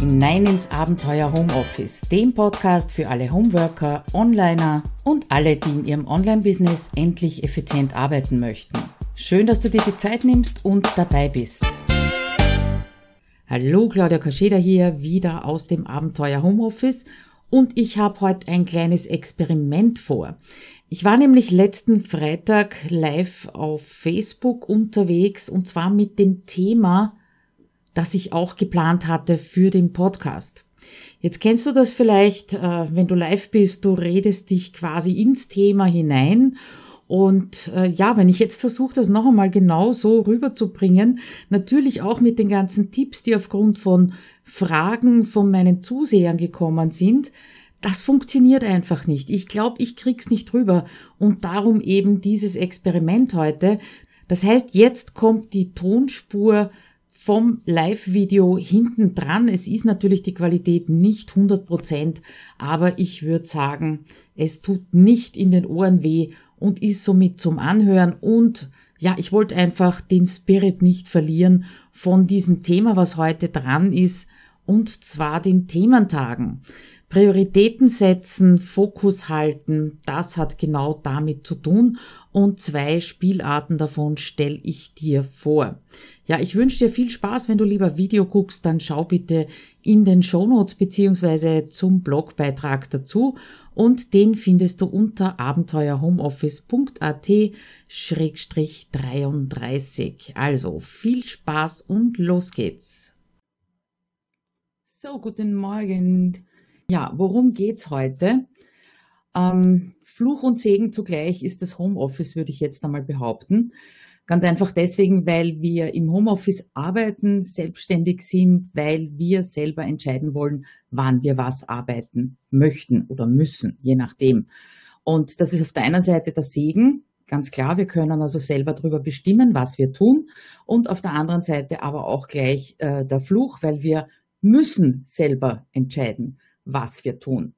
hinein ins Abenteuer Homeoffice, dem Podcast für alle Homeworker, Onliner und alle, die in ihrem Online-Business endlich effizient arbeiten möchten. Schön, dass du dir die Zeit nimmst und dabei bist. Hallo, Claudia Kascheda hier, wieder aus dem Abenteuer Homeoffice und ich habe heute ein kleines Experiment vor. Ich war nämlich letzten Freitag live auf Facebook unterwegs und zwar mit dem Thema das ich auch geplant hatte für den Podcast. Jetzt kennst du das vielleicht, äh, wenn du live bist, du redest dich quasi ins Thema hinein. Und äh, ja, wenn ich jetzt versuche, das noch einmal genau so rüberzubringen, natürlich auch mit den ganzen Tipps, die aufgrund von Fragen von meinen Zusehern gekommen sind, das funktioniert einfach nicht. Ich glaube, ich krieg's nicht rüber. Und darum eben dieses Experiment heute. Das heißt, jetzt kommt die Tonspur vom Live-Video hinten dran. Es ist natürlich die Qualität nicht 100 Prozent, aber ich würde sagen, es tut nicht in den Ohren weh und ist somit zum Anhören und ja, ich wollte einfach den Spirit nicht verlieren von diesem Thema, was heute dran ist, und zwar den Thementagen. Prioritäten setzen, Fokus halten, das hat genau damit zu tun und zwei Spielarten davon stelle ich dir vor. Ja, ich wünsche dir viel Spaß, wenn du lieber Video guckst, dann schau bitte in den Shownotes beziehungsweise zum Blogbeitrag dazu und den findest du unter abenteuerhomeoffice.at-33. Also viel Spaß und los geht's. So, guten Morgen. Ja, worum geht's heute? Ähm, Fluch und Segen zugleich ist das Homeoffice, würde ich jetzt einmal behaupten. Ganz einfach deswegen, weil wir im Homeoffice arbeiten, selbstständig sind, weil wir selber entscheiden wollen, wann wir was arbeiten möchten oder müssen, je nachdem. Und das ist auf der einen Seite der Segen, ganz klar, wir können also selber darüber bestimmen, was wir tun. Und auf der anderen Seite aber auch gleich äh, der Fluch, weil wir müssen selber entscheiden was wir tun.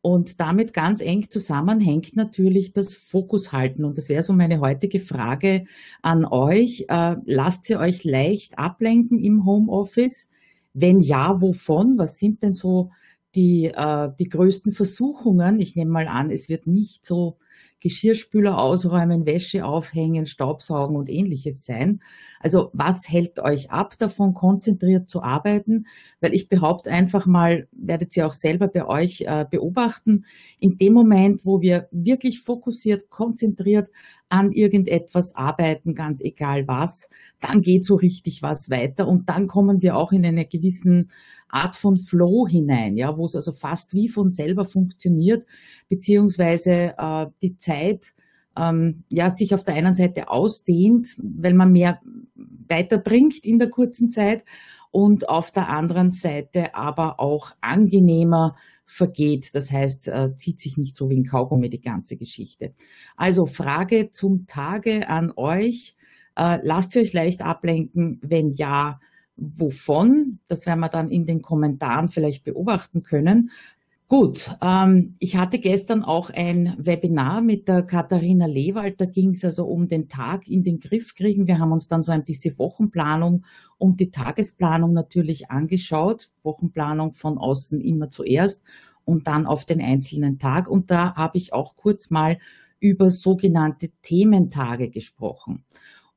Und damit ganz eng zusammenhängt natürlich das Fokushalten. Und das wäre so meine heutige Frage an euch. Äh, lasst ihr euch leicht ablenken im Homeoffice? Wenn ja, wovon? Was sind denn so die, äh, die größten Versuchungen? Ich nehme mal an, es wird nicht so Geschirrspüler ausräumen, Wäsche aufhängen, Staubsaugen und ähnliches sein. Also was hält euch ab, davon konzentriert zu arbeiten? Weil ich behaupte einfach mal, werdet ihr auch selber bei euch äh, beobachten, in dem Moment, wo wir wirklich fokussiert, konzentriert an irgendetwas arbeiten, ganz egal was, dann geht so richtig was weiter und dann kommen wir auch in eine gewissen Art von Flow hinein, ja, wo es also fast wie von selber funktioniert, beziehungsweise äh, die Zeit ähm, ja sich auf der einen Seite ausdehnt, weil man mehr weiterbringt in der kurzen Zeit und auf der anderen Seite aber auch angenehmer vergeht. Das heißt, äh, zieht sich nicht so wie ein Kaugummi die ganze Geschichte. Also Frage zum Tage an euch. Äh, lasst ihr euch leicht ablenken? Wenn ja, wovon? Das werden wir dann in den Kommentaren vielleicht beobachten können. Gut, ähm, ich hatte gestern auch ein Webinar mit der Katharina Lewald. Da ging es also um den Tag in den Griff kriegen. Wir haben uns dann so ein bisschen Wochenplanung und die Tagesplanung natürlich angeschaut. Wochenplanung von außen immer zuerst und dann auf den einzelnen Tag. Und da habe ich auch kurz mal über sogenannte Thementage gesprochen.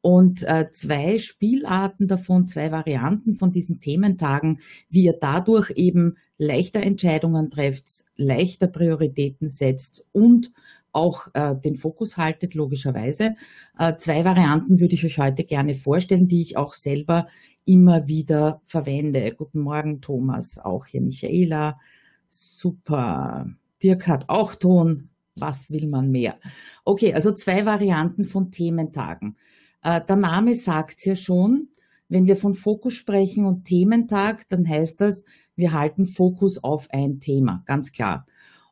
Und äh, zwei Spielarten davon, zwei Varianten von diesen Thementagen, wie ihr dadurch eben leichter Entscheidungen trefft, leichter Prioritäten setzt und auch äh, den Fokus haltet, logischerweise. Äh, zwei Varianten würde ich euch heute gerne vorstellen, die ich auch selber immer wieder verwende. Guten Morgen, Thomas, auch hier Michaela. Super. Dirk hat auch Ton. Was will man mehr? Okay, also zwei Varianten von Thementagen. Äh, der Name sagt es ja schon. Wenn wir von Fokus sprechen und Thementag, dann heißt das, wir halten Fokus auf ein Thema, ganz klar.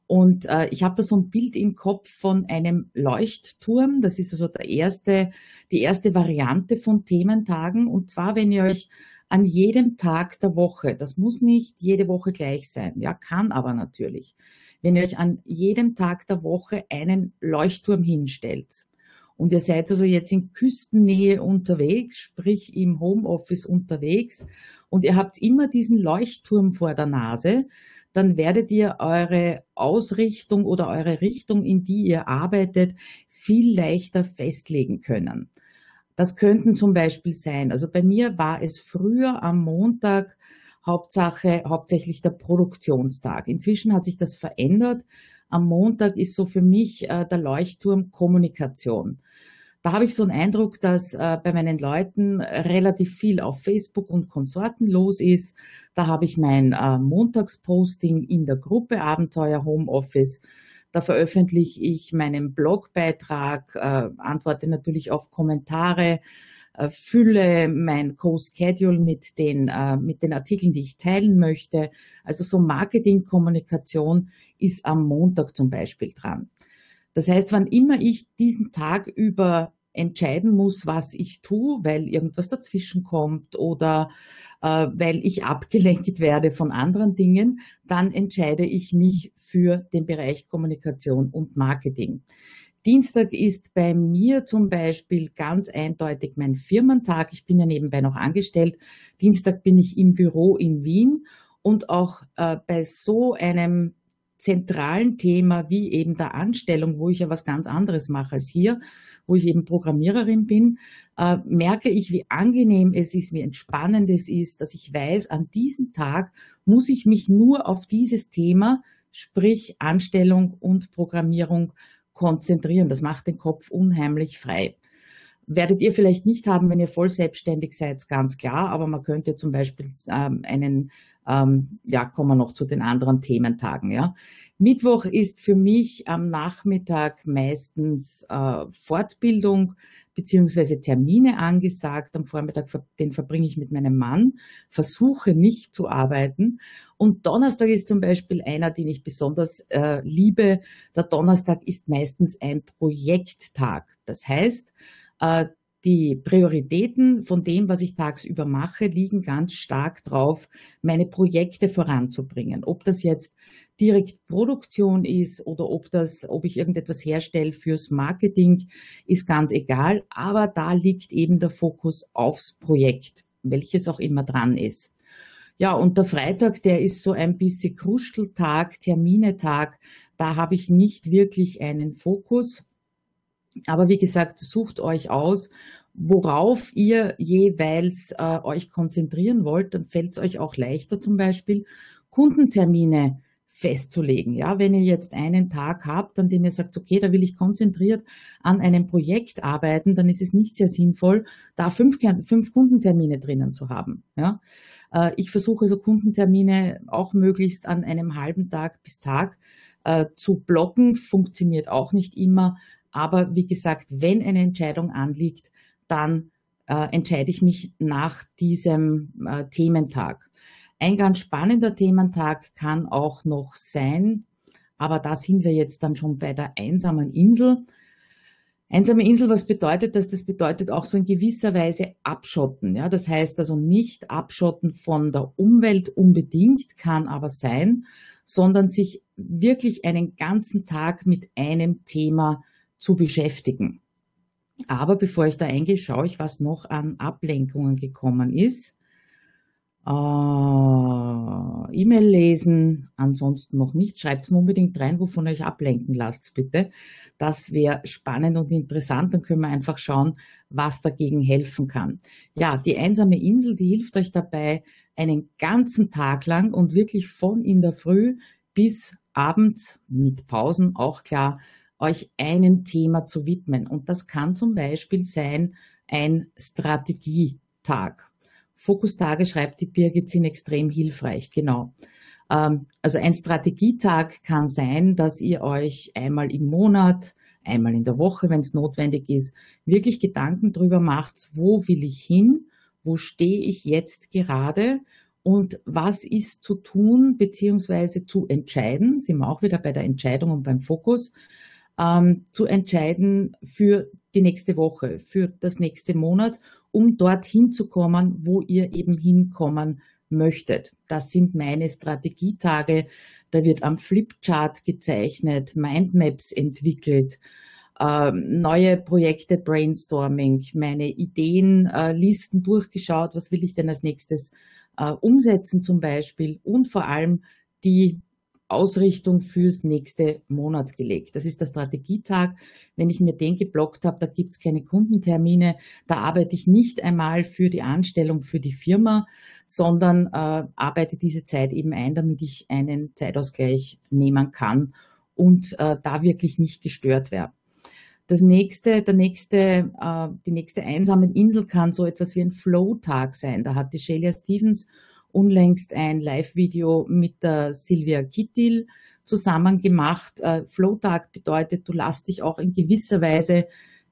Und äh, ich habe da so ein Bild im Kopf von einem Leuchtturm. Das ist also der erste, die erste Variante von Thementagen. Und zwar, wenn ihr euch an jedem Tag der Woche, das muss nicht jede Woche gleich sein, ja, kann aber natürlich, wenn ihr euch an jedem Tag der Woche einen Leuchtturm hinstellt und ihr seid also jetzt in Küstennähe unterwegs, sprich im Homeoffice unterwegs und ihr habt immer diesen Leuchtturm vor der Nase, dann werdet ihr eure Ausrichtung oder eure Richtung, in die ihr arbeitet, viel leichter festlegen können. Das könnten zum Beispiel sein, also bei mir war es früher am Montag Hauptsache, hauptsächlich der Produktionstag. Inzwischen hat sich das verändert. Am Montag ist so für mich äh, der Leuchtturm Kommunikation. Da habe ich so einen Eindruck, dass äh, bei meinen Leuten relativ viel auf Facebook und Konsorten los ist. Da habe ich mein äh, Montagsposting in der Gruppe Abenteuer Homeoffice. Da veröffentliche ich meinen Blogbeitrag, äh, antworte natürlich auf Kommentare, äh, fülle mein Co-Schedule mit den, äh, mit den Artikeln, die ich teilen möchte. Also so Marketingkommunikation ist am Montag zum Beispiel dran. Das heißt, wann immer ich diesen Tag über entscheiden muss, was ich tue, weil irgendwas dazwischen kommt oder äh, weil ich abgelenkt werde von anderen Dingen, dann entscheide ich mich für den Bereich Kommunikation und Marketing. Dienstag ist bei mir zum Beispiel ganz eindeutig mein Firmentag. Ich bin ja nebenbei noch angestellt. Dienstag bin ich im Büro in Wien und auch äh, bei so einem zentralen Thema wie eben der Anstellung, wo ich ja was ganz anderes mache als hier, wo ich eben Programmiererin bin, äh, merke ich, wie angenehm es ist, wie entspannend es ist, dass ich weiß, an diesem Tag muss ich mich nur auf dieses Thema, sprich Anstellung und Programmierung konzentrieren. Das macht den Kopf unheimlich frei. Werdet ihr vielleicht nicht haben, wenn ihr voll selbstständig seid, ganz klar, aber man könnte zum Beispiel ähm, einen, ähm, ja, kommen wir noch zu den anderen Thementagen, ja. Mittwoch ist für mich am Nachmittag meistens äh, Fortbildung beziehungsweise Termine angesagt. Am Vormittag, den verbringe ich mit meinem Mann, versuche nicht zu arbeiten. Und Donnerstag ist zum Beispiel einer, den ich besonders äh, liebe. Der Donnerstag ist meistens ein Projekttag. Das heißt, äh, die Prioritäten von dem, was ich tagsüber mache, liegen ganz stark drauf, meine Projekte voranzubringen. Ob das jetzt direkt Produktion ist oder ob das, ob ich irgendetwas herstelle fürs Marketing, ist ganz egal. Aber da liegt eben der Fokus aufs Projekt, welches auch immer dran ist. Ja, und der Freitag, der ist so ein bisschen Kruscheltag, Terminetag. Da habe ich nicht wirklich einen Fokus. Aber wie gesagt, sucht euch aus, worauf ihr jeweils äh, euch konzentrieren wollt. Dann fällt es euch auch leichter, zum Beispiel Kundentermine festzulegen. Ja, wenn ihr jetzt einen Tag habt, an dem ihr sagt, okay, da will ich konzentriert an einem Projekt arbeiten, dann ist es nicht sehr sinnvoll, da fünf, fünf Kundentermine drinnen zu haben. Ja, äh, ich versuche also Kundentermine auch möglichst an einem halben Tag bis Tag äh, zu blocken. Funktioniert auch nicht immer, aber wie gesagt, wenn eine Entscheidung anliegt, dann äh, entscheide ich mich nach diesem äh, Thementag. Ein ganz spannender Thementag kann auch noch sein, aber da sind wir jetzt dann schon bei der einsamen Insel. Einsame Insel, was bedeutet das? Das bedeutet auch so in gewisser Weise abschotten. Ja, das heißt also nicht abschotten von der Umwelt unbedingt, kann aber sein, sondern sich wirklich einen ganzen Tag mit einem Thema zu beschäftigen. Aber bevor ich da eingehe, schaue ich, was noch an Ablenkungen gekommen ist. Äh, E-Mail lesen, ansonsten noch nicht. Schreibt mir unbedingt rein, wovon ihr euch ablenken lasst, bitte. Das wäre spannend und interessant. Dann können wir einfach schauen, was dagegen helfen kann. Ja, die einsame Insel, die hilft euch dabei, einen ganzen Tag lang und wirklich von in der Früh bis abends mit Pausen auch klar euch einem Thema zu widmen. Und das kann zum Beispiel sein ein Strategietag. Fokustage, schreibt die Birgit, sind extrem hilfreich, genau. Ähm, also ein Strategietag kann sein, dass ihr euch einmal im Monat, einmal in der Woche, wenn es notwendig ist, wirklich Gedanken darüber macht, wo will ich hin, wo stehe ich jetzt gerade und was ist zu tun bzw. zu entscheiden, sind wir auch wieder bei der Entscheidung und beim Fokus, ähm, zu entscheiden für die nächste Woche, für das nächste Monat, um dorthin zu kommen, wo ihr eben hinkommen möchtet. Das sind meine Strategietage. Da wird am Flipchart gezeichnet, Mindmaps entwickelt. äh, neue Projekte Brainstorming, meine Ideenlisten äh, durchgeschaut, was will ich denn als nächstes äh, umsetzen zum Beispiel und vor allem die Ausrichtung fürs nächste Monat gelegt. Das ist der Strategietag. Wenn ich mir den geblockt habe, da gibt es keine Kundentermine, da arbeite ich nicht einmal für die Anstellung für die Firma, sondern äh, arbeite diese Zeit eben ein, damit ich einen Zeitausgleich nehmen kann und äh, da wirklich nicht gestört werde. Das nächste, der nächste, äh, die nächste einsame Insel kann so etwas wie ein Flow-Tag sein. Da hat die Shelia Stevens unlängst ein Live-Video mit der Silvia Kittil zusammen gemacht. Äh, Flow-Tag bedeutet, du lässt dich auch in gewisser Weise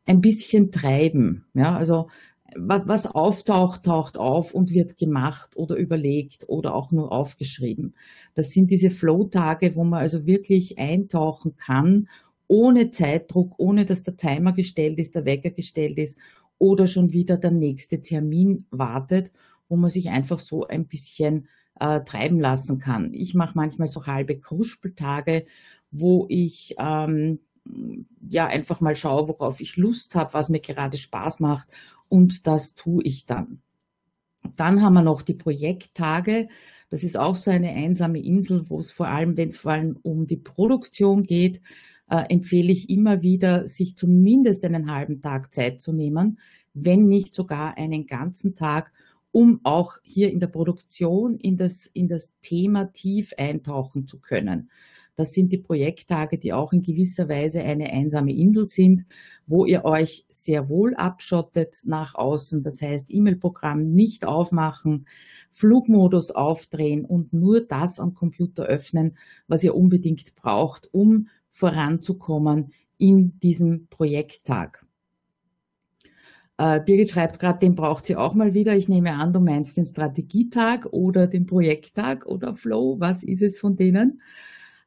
ein bisschen treiben. Ja, also was auftaucht, taucht auf und wird gemacht oder überlegt oder auch nur aufgeschrieben. Das sind diese Flow-Tage, wo man also wirklich eintauchen kann ohne Zeitdruck, ohne dass der Timer gestellt ist, der Wecker gestellt ist oder schon wieder der nächste Termin wartet, wo man sich einfach so ein bisschen äh, treiben lassen kann. Ich mache manchmal so halbe Kruspeltage, wo ich ähm, ja einfach mal schaue, worauf ich Lust habe, was mir gerade Spaß macht und das tue ich dann. Dann haben wir noch die Projekttage. Das ist auch so eine einsame Insel, wo es vor allem, wenn es vor allem um die Produktion geht, äh, empfehle ich immer wieder, sich zumindest einen halben Tag Zeit zu nehmen, wenn nicht sogar einen ganzen Tag, um auch hier in der Produktion in das, in das Thema tief eintauchen zu können. Das sind die Projekttage, die auch in gewisser Weise eine einsame Insel sind, wo ihr euch sehr wohl abschottet nach außen. Das heißt, E-Mail-Programm nicht aufmachen, Flugmodus aufdrehen und nur das am Computer öffnen, was ihr unbedingt braucht, um voranzukommen in diesem Projekttag. Äh, Birgit schreibt gerade, den braucht sie auch mal wieder. Ich nehme an, du meinst den Strategietag oder den Projekttag oder Flow. Was ist es von denen?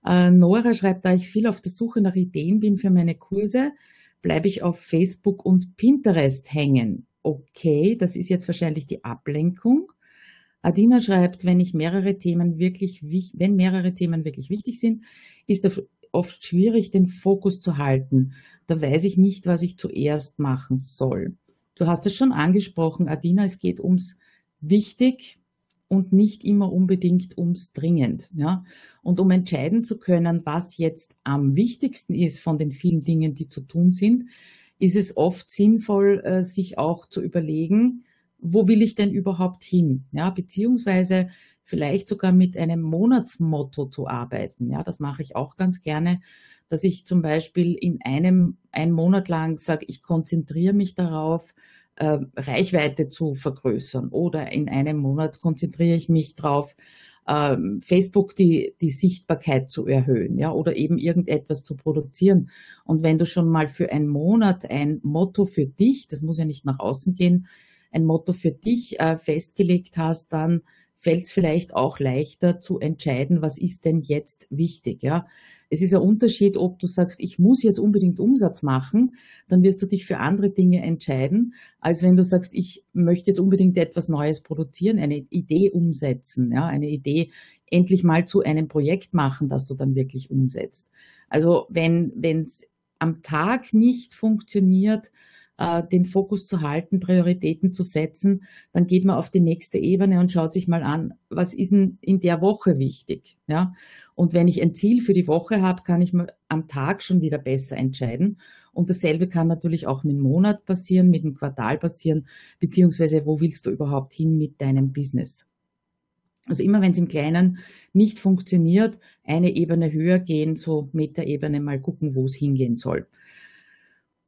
Äh, Nora schreibt, da ich viel auf der Suche nach Ideen bin für meine Kurse, bleibe ich auf Facebook und Pinterest hängen. Okay, das ist jetzt wahrscheinlich die Ablenkung. Adina schreibt, wenn ich mehrere Themen wirklich, wenn mehrere Themen wirklich wichtig sind, ist der oft schwierig, den Fokus zu halten. Da weiß ich nicht, was ich zuerst machen soll. Du hast es schon angesprochen, Adina, es geht ums wichtig und nicht immer unbedingt ums dringend. Ja? Und um entscheiden zu können, was jetzt am wichtigsten ist von den vielen Dingen, die zu tun sind, ist es oft sinnvoll, äh, sich auch zu überlegen, wo will ich denn überhaupt hin? Ja, beziehungsweise vielleicht sogar mit einem Monatsmotto zu arbeiten. Ja, das mache ich auch ganz gerne, dass ich zum Beispiel in einem, einen Monat lang sage, ich konzentriere mich darauf, äh, Reichweite zu vergrößern oder in einem Monat konzentriere ich mich darauf, ähm, Facebook die, die Sichtbarkeit zu erhöhen, ja, oder eben irgendetwas zu produzieren. Und wenn du schon mal für einen Monat ein Motto für dich, das muss ja nicht nach außen gehen, ein Motto für dich äh, festgelegt hast, dann fällt es vielleicht auch leichter zu entscheiden, was ist denn jetzt wichtig. Ja? Es ist ein Unterschied, ob du sagst, ich muss jetzt unbedingt Umsatz machen, dann wirst du dich für andere Dinge entscheiden, als wenn du sagst, ich möchte jetzt unbedingt etwas Neues produzieren, eine Idee umsetzen, ja? eine Idee endlich mal zu einem Projekt machen, das du dann wirklich umsetzt. Also wenn es am Tag nicht funktioniert, äh, den Fokus zu halten, Prioritäten zu setzen, dann geht man auf die nächste Ebene und schaut sich mal an, was ist denn in der Woche wichtig. Ja? Und wenn ich ein Ziel für die Woche habe, kann ich mir am Tag schon wieder besser entscheiden. Und dasselbe kann natürlich auch mit dem Monat passieren, mit dem Quartal passieren, beziehungsweise wo willst du überhaupt hin mit deinem Business. Also immer wenn es im Kleinen nicht funktioniert, eine Ebene höher gehen, so Metaebene mal gucken, wo es hingehen soll.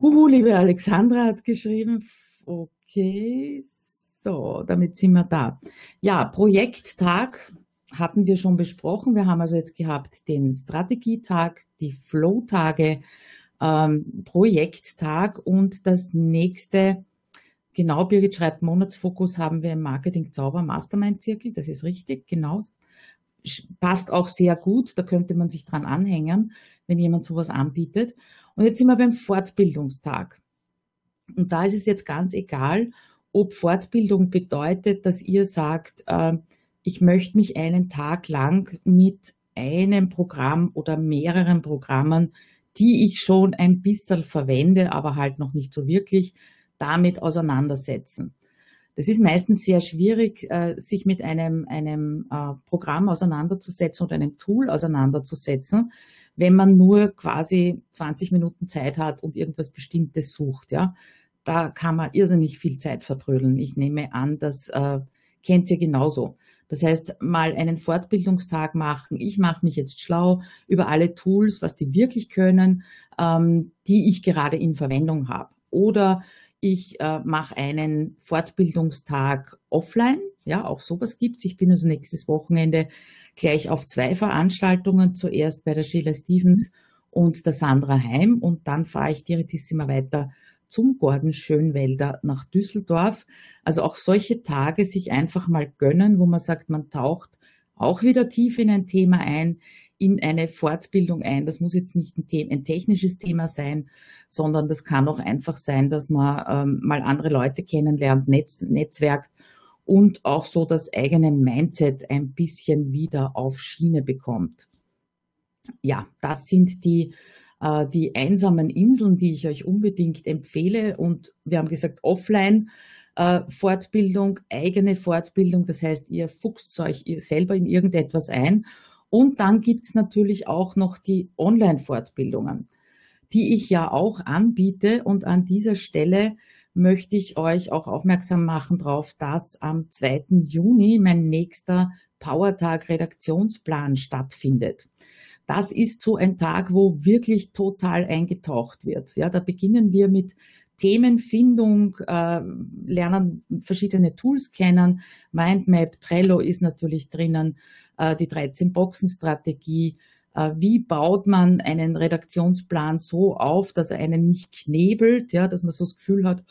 Huhu, liebe Alexandra hat geschrieben, okay, so, damit sind wir da. Ja, Projekttag hatten wir schon besprochen. Wir haben also jetzt gehabt den Strategietag, die Flow-Tage, ähm, Projekttag und das nächste, genau, Birgit schreibt, Monatsfokus haben wir im Marketing Zauber Mastermind Zirkel, das ist richtig, genau. Passt auch sehr gut, da könnte man sich dran anhängen, wenn jemand sowas anbietet. Und jetzt sind wir beim Fortbildungstag. Und da ist es jetzt ganz egal, ob Fortbildung bedeutet, dass ihr sagt, äh, ich möchte mich einen Tag lang mit einem Programm oder mehreren Programmen die ich schon ein bisschen verwende, aber halt noch nicht so wirklich damit auseinandersetzen. Das ist meistens sehr schwierig, äh, sich mit einem, einem äh, Programm auseinanderzusetzen oder einem Tool auseinanderzusetzen, wenn man nur quasi 20 Minuten Zeit hat und irgendwas Bestimmtes sucht. Ja, da kann man irrsinnig viel Zeit vertrödeln. Ich nehme an, das äh, kennt ihr genauso. Das heißt, mal einen Fortbildungstag machen. Ich mache mich jetzt schlau über alle Tools, was die wirklich können, ähm, die ich gerade in Verwendung habe. Oder ich äh, mache einen Fortbildungstag offline. Ja, auch sowas gibt's. Ich bin also nächstes Wochenende gleich auf zwei Veranstaltungen. Zuerst bei der Sheila Stevens und der Sandra Heim und dann fahre ich direktissima weiter zum Gordon Schönwälder nach Düsseldorf. Also auch solche Tage sich einfach mal gönnen, wo man sagt, man taucht auch wieder tief in ein Thema ein, in eine Fortbildung ein. Das muss jetzt nicht ein, Thema, ein technisches Thema sein, sondern das kann auch einfach sein, dass man ähm, mal andere Leute kennenlernt, Netz, netzwerkt und auch so das eigene Mindset ein bisschen wieder auf Schiene bekommt. Ja, das sind die äh, die einsamen Inseln, die ich euch unbedingt empfehle. Und wir haben gesagt, offline. Äh, Fortbildung, eigene Fortbildung, das heißt, ihr fuchst euch selber in irgendetwas ein. Und dann gibt's natürlich auch noch die Online-Fortbildungen, die ich ja auch anbiete. Und an dieser Stelle möchte ich euch auch aufmerksam machen darauf, dass am 2. Juni mein nächster Powertag Redaktionsplan stattfindet das ist so ein Tag, wo wirklich total eingetaucht wird. Ja, da beginnen wir mit Themenfindung, äh, lernen verschiedene Tools kennen. Mindmap, Trello ist natürlich drinnen, äh, die 13-Boxen-Strategie. Äh, wie baut man einen Redaktionsplan so auf, dass er einen nicht knebelt, ja, dass man so das Gefühl hat,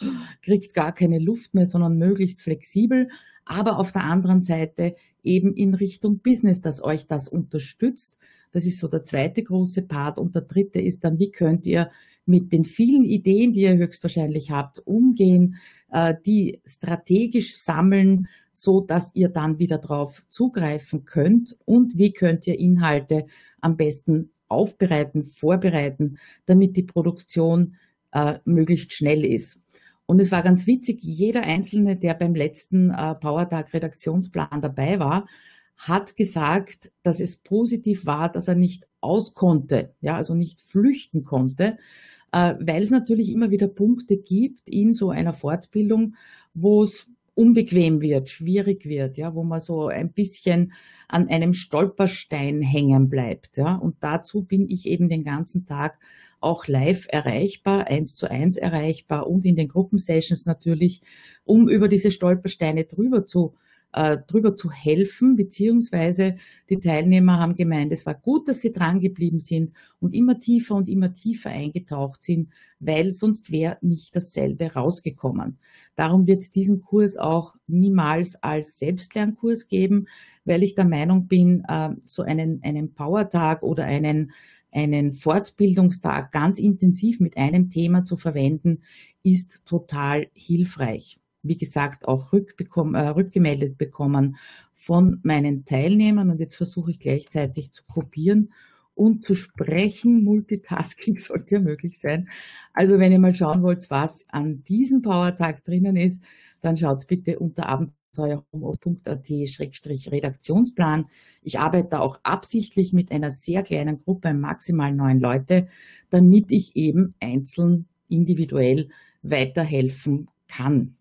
kriegt gar keine Luft mehr, sondern möglichst flexibel. Aber auf der anderen Seite eben in Richtung Business, dass euch das unterstützt das ist so der zweite große Part. Und der dritte ist dann, wie könnt ihr mit den vielen Ideen, die ihr höchstwahrscheinlich habt, umgehen, äh, die strategisch sammeln, so dass ihr dann wieder drauf zugreifen könnt und wie könnt ihr Inhalte am besten aufbereiten, vorbereiten, damit die Produktion äh, möglichst schnell ist. Und es war ganz witzig, jeder Einzelne, der beim letzten äh, Powertag Redaktionsplan dabei war, hat gesagt, dass es positiv war, dass er nicht aus konnte, ja, also nicht flüchten konnte, äh, weil es natürlich immer wieder Punkte gibt in so einer Fortbildung, wo es unbequem wird, schwierig wird, ja, wo man so ein bisschen an einem Stolperstein hängen bleibt, ja. Und dazu bin ich eben den ganzen Tag auch live erreichbar, eins zu eins erreichbar und in den Gruppensessions natürlich, um über diese Stolpersteine drüber zu äh, drüber zu helfen, beziehungsweise die Teilnehmer haben gemeint, es war gut, dass sie dran geblieben sind und immer tiefer und immer tiefer eingetaucht sind, weil sonst wäre nicht dasselbe rausgekommen. Darum wird es diesen Kurs auch niemals als Selbstlernkurs geben, weil ich der Meinung bin, äh, so einen, einen Powertag oder einen einen Fortbildungstag ganz intensiv mit einem Thema zu verwenden, ist total hilfreich wie gesagt, auch äh, rückgemeldet bekommen von meinen Teilnehmern. Und jetzt versuche ich gleichzeitig zu kopieren und zu sprechen. Multitasking sollte ja möglich sein. Also wenn ihr mal schauen wollt, was an diesem Powertag drinnen ist, dann schaut bitte unter abenteuerhomeoffice.at-redaktionsplan. Ich arbeite auch absichtlich mit einer sehr kleinen Gruppe, maximal neun Leute, damit ich eben einzeln individuell weiterhelfen kann.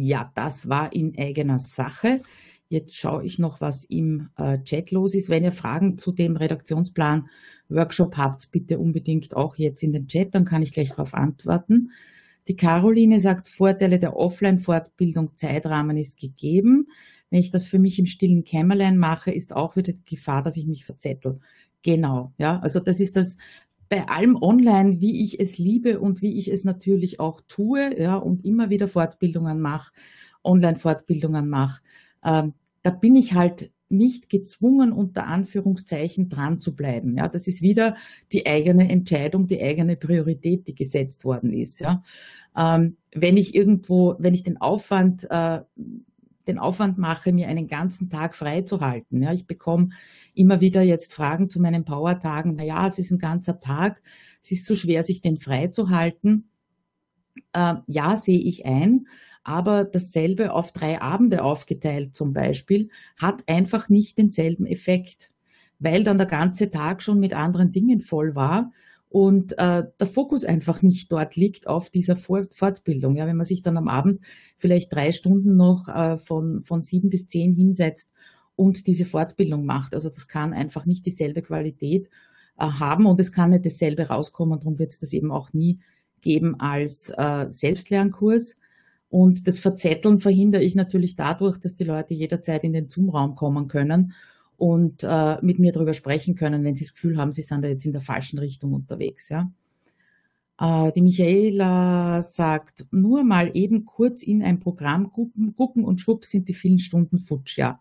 Ja, das war in eigener Sache. Jetzt schaue ich noch, was im äh, Chat los ist. Wenn ihr Fragen zu dem Redaktionsplan Workshop habt, bitte unbedingt auch jetzt in den Chat, dann kann ich gleich darauf antworten. Die Caroline sagt, Vorteile der Offline-Fortbildung, Zeitrahmen ist gegeben. Wenn ich das für mich im stillen Kämmerlein mache, ist auch wieder die Gefahr, dass ich mich verzettel. Genau, ja, also das ist das bei allem online, wie ich es liebe und wie ich es natürlich auch tue, ja, und immer wieder Fortbildungen mache, Online-Fortbildungen mache, ähm, da bin ich halt nicht gezwungen, unter Anführungszeichen dran zu bleiben. Ja, das ist wieder die eigene Entscheidung, die eigene Priorität, die gesetzt worden ist. Ja, ähm, wenn ich irgendwo, wenn ich den Aufwand, äh, den Aufwand mache, mir einen ganzen Tag frei zu halten. Ja, ich bekomme immer wieder jetzt Fragen zu meinen Power-Tagen. Naja, es ist ein ganzer Tag. Es ist so schwer, sich den frei zu halten. Äh, ja, sehe ich ein. Aber dasselbe auf drei Abende aufgeteilt zum Beispiel hat einfach nicht denselben Effekt, weil dann der ganze Tag schon mit anderen Dingen voll war und äh, der Fokus einfach nicht dort liegt auf dieser Fortbildung. Ja, wenn man sich dann am Abend vielleicht drei Stunden noch äh, von, von sieben bis zehn hinsetzt und diese Fortbildung macht. Also das kann einfach nicht dieselbe Qualität äh, haben und es kann nicht dasselbe rauskommen. Darum wird es das eben auch nie geben als äh, Selbstlernkurs. Und das Verzetteln verhindere ich natürlich dadurch, dass die Leute jederzeit in den Zoom-Raum kommen können und äh, mit mir darüber sprechen können, wenn sie das Gefühl haben, sie sind da jetzt in der falschen Richtung unterwegs. Ja. Äh, die Michaela sagt, nur mal eben kurz in ein Programm gucken, gucken und schwupps sind die vielen Stunden futsch. Ja.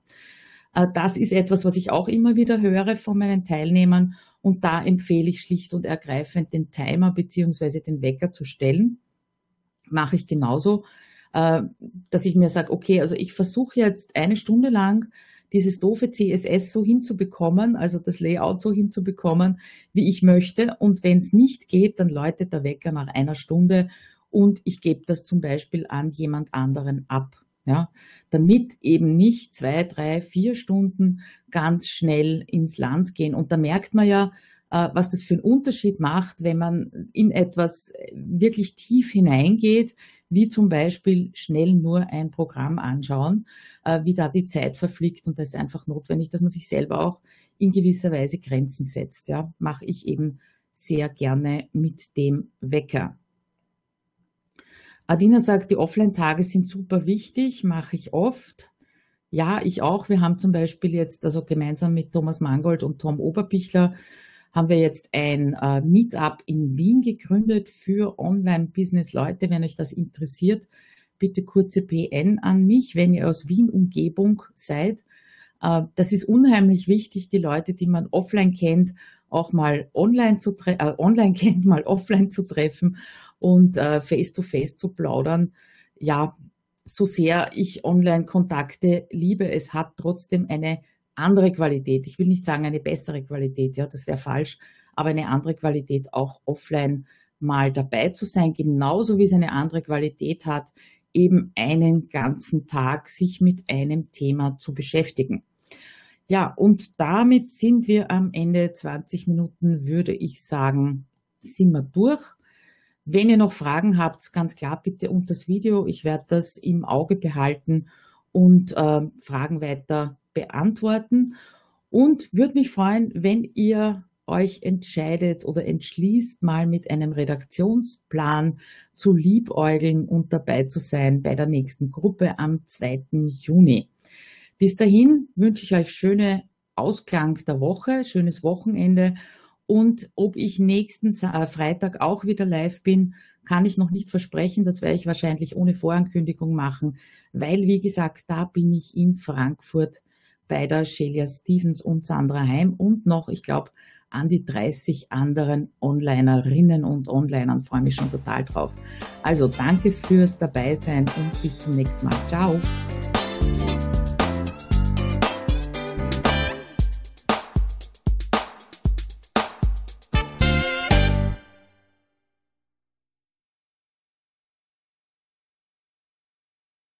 Äh, das ist etwas, was ich auch immer wieder höre von meinen Teilnehmern und da empfehle ich schlicht und ergreifend den Timer beziehungsweise den Wecker zu stellen. Mache ich genauso, äh, dass ich mir sage, okay, also ich versuche jetzt eine Stunde lang dieses doofe CSS so hinzubekommen, also das Layout so hinzubekommen, wie ich möchte. Und wenn es nicht geht, dann läutet der Wecker nach einer Stunde und ich gebe das zum Beispiel an jemand anderen ab. Ja, damit eben nicht zwei, drei, vier Stunden ganz schnell ins Land gehen. Und da merkt man ja, was das für einen Unterschied macht, wenn man in etwas wirklich tief hineingeht, wie zum Beispiel schnell nur ein Programm anschauen, äh, wie da die Zeit verfliegt. Und da ist einfach notwendig, dass man sich selber auch in gewisser Weise Grenzen setzt. Ja, mache ich eben sehr gerne mit dem Wecker. Adina sagt, die Offline-Tage sind super wichtig, mache ich oft. Ja, ich auch. Wir haben zum Beispiel jetzt, also gemeinsam mit Thomas Mangold und Tom Oberbichler, haben wir jetzt ein äh, Meetup in Wien gegründet für Online-Business-Leute. Wenn euch das interessiert, bitte kurze PN an mich, wenn ihr aus Wien-Umgebung seid. Äh, das ist unheimlich wichtig, die Leute, die man offline kennt, auch mal online zu äh, online kennt, mal offline zu treffen und äh, face to face zu plaudern. Ja, so sehr ich Online-Kontakte liebe, es hat trotzdem eine andere Qualität. Ich will nicht sagen eine bessere Qualität, ja, das wäre falsch, aber eine andere Qualität auch offline mal dabei zu sein, genauso wie es eine andere Qualität hat, eben einen ganzen Tag sich mit einem Thema zu beschäftigen. Ja, und damit sind wir am Ende 20 Minuten, würde ich sagen, sind wir durch. Wenn ihr noch Fragen habt, ganz klar bitte unter das Video. Ich werde das im Auge behalten und äh, Fragen weiter beantworten. Und würde mich freuen, wenn ihr euch entscheidet oder entschließt, mal mit einem Redaktionsplan zu liebäugeln und dabei zu sein bei der nächsten Gruppe am 2. Juni. Bis dahin wünsche ich euch schöne Ausklang der Woche, schönes Wochenende und ob ich nächsten äh, Freitag auch wieder live bin, kann ich noch nicht versprechen. Das werde ich wahrscheinlich ohne Vorankündigung machen, weil, wie gesagt, da bin ich in Frankfurt bei der Shelia Stevens und Sandra Heim und noch, ich glaube, an die 30 anderen Onlinerinnen und Onlinern. Freue mich schon total drauf. Also danke fürs Dabeisein und bis zum nächsten Mal. Ciao.